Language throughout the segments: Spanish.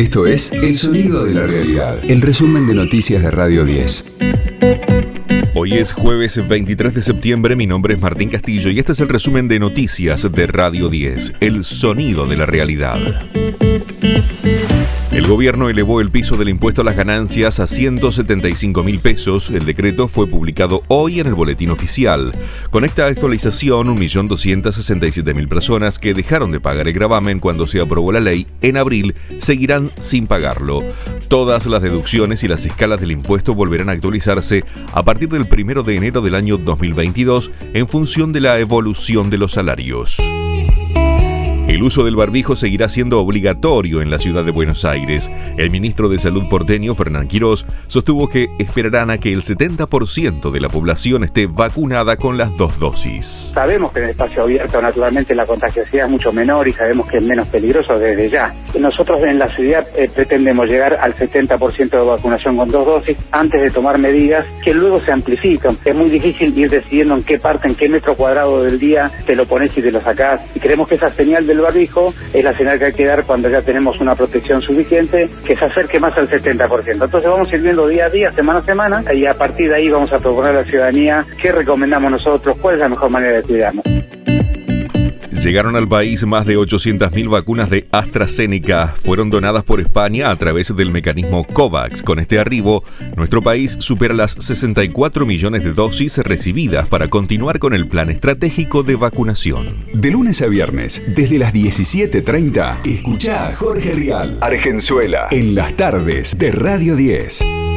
Esto es El Sonido de la Realidad, el resumen de noticias de Radio 10. Hoy es jueves 23 de septiembre, mi nombre es Martín Castillo y este es el resumen de noticias de Radio 10, El Sonido de la Realidad. Gobierno elevó el piso del impuesto a las ganancias a 175 mil pesos. El decreto fue publicado hoy en el boletín oficial. Con esta actualización, 1.267.000 personas que dejaron de pagar el gravamen cuando se aprobó la ley en abril seguirán sin pagarlo. Todas las deducciones y las escalas del impuesto volverán a actualizarse a partir del 1 de enero del año 2022 en función de la evolución de los salarios. El uso del barbijo seguirá siendo obligatorio en la ciudad de Buenos Aires. El ministro de Salud porteño, Fernán Quirós, sostuvo que esperarán a que el 70% de la población esté vacunada con las dos dosis. Sabemos que en el espacio abierto, naturalmente, la contagiosidad es mucho menor y sabemos que es menos peligroso desde ya. Nosotros en la ciudad eh, pretendemos llegar al 70% de vacunación con dos dosis antes de tomar medidas que luego se amplifican. Es muy difícil ir decidiendo en qué parte, en qué metro cuadrado del día te lo pones y te lo sacás. Y creemos que esa señal del barbijo es la señal que hay que dar cuando ya tenemos una protección suficiente que se acerque más al 70%. Entonces vamos a ir viendo día a día, semana a semana, y a partir de ahí vamos a proponer a la ciudadanía qué recomendamos nosotros, cuál es la mejor manera de cuidarnos. Llegaron al país más de 800.000 vacunas de AstraZeneca. Fueron donadas por España a través del mecanismo COVAX. Con este arribo, nuestro país supera las 64 millones de dosis recibidas para continuar con el plan estratégico de vacunación. De lunes a viernes, desde las 17.30, escucha a Jorge Rial, Argenzuela, en las tardes de Radio 10.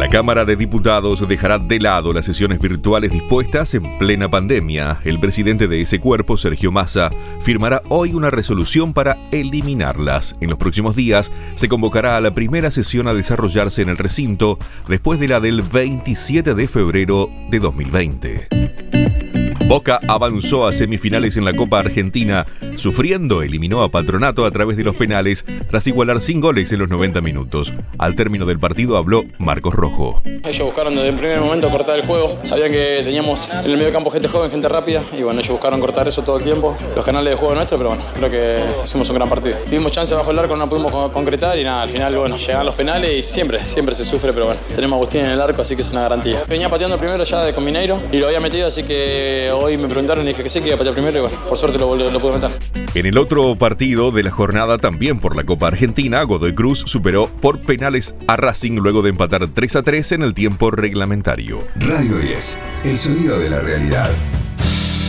La Cámara de Diputados dejará de lado las sesiones virtuales dispuestas en plena pandemia. El presidente de ese cuerpo, Sergio Massa, firmará hoy una resolución para eliminarlas. En los próximos días se convocará a la primera sesión a desarrollarse en el recinto después de la del 27 de febrero de 2020. Boca avanzó a semifinales en la Copa Argentina, sufriendo eliminó a Patronato a través de los penales tras igualar sin goles en los 90 minutos. Al término del partido habló Marcos Rojo. Ellos buscaron desde el primer momento cortar el juego, sabían que teníamos en el medio campo gente joven, gente rápida y bueno, ellos buscaron cortar eso todo el tiempo, los canales de juego nuestros, pero bueno, creo que hicimos un gran partido. Tuvimos chance bajo el arco, no pudimos concretar y nada, al final bueno, llegan los penales y siempre, siempre se sufre, pero bueno, tenemos a Agustín en el arco, así que es una garantía. Venía pateando primero ya de Comineiro y lo había metido, así que hoy me preguntaron y dije que sí, que iba a patear primero y bueno, por suerte lo, lo, pude meter. En el otro partido de la jornada, también por la Copa Argentina, Godoy Cruz superó por penales a Racing luego de empatar 3 a 3 en el tiempo reglamentario. Radio 10, el sonido de la realidad.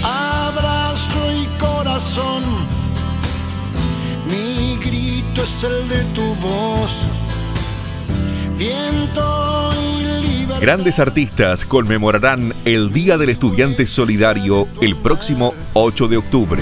Abrazo y corazón, mi grito es el de tu voz. Viento. Grandes artistas conmemorarán el Día del Estudiante Solidario el próximo 8 de octubre.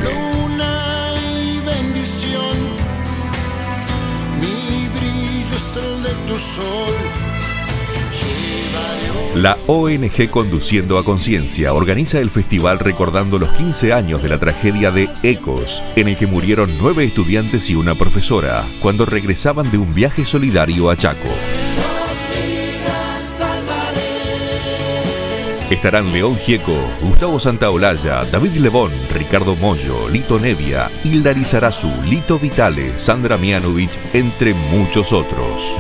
La ONG Conduciendo a Conciencia organiza el festival recordando los 15 años de la tragedia de Ecos, en el que murieron nueve estudiantes y una profesora cuando regresaban de un viaje solidario a Chaco. Estarán León Gieco, Gustavo Santaolalla, David Lebón, Ricardo Mollo, Lito Nevia, Hilda Lizarazu, Lito Vitale, Sandra Mianovich, entre muchos otros.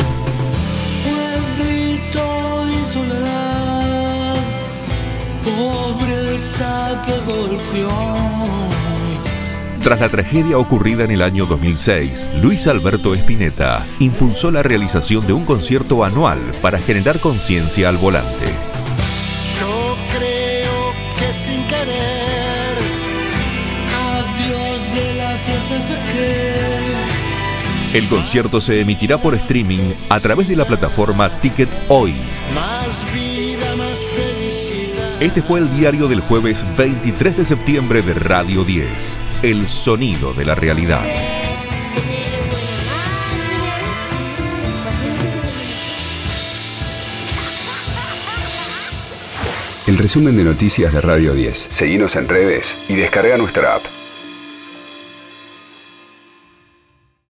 Tras la tragedia ocurrida en el año 2006, Luis Alberto Espineta impulsó la realización de un concierto anual para generar conciencia al volante. El concierto se emitirá por streaming a través de la plataforma Ticket Hoy. Más vida, más felicidad. Este fue el diario del jueves 23 de septiembre de Radio 10, El Sonido de la Realidad. El resumen de noticias de Radio 10. Seguimos en redes y descarga nuestra app.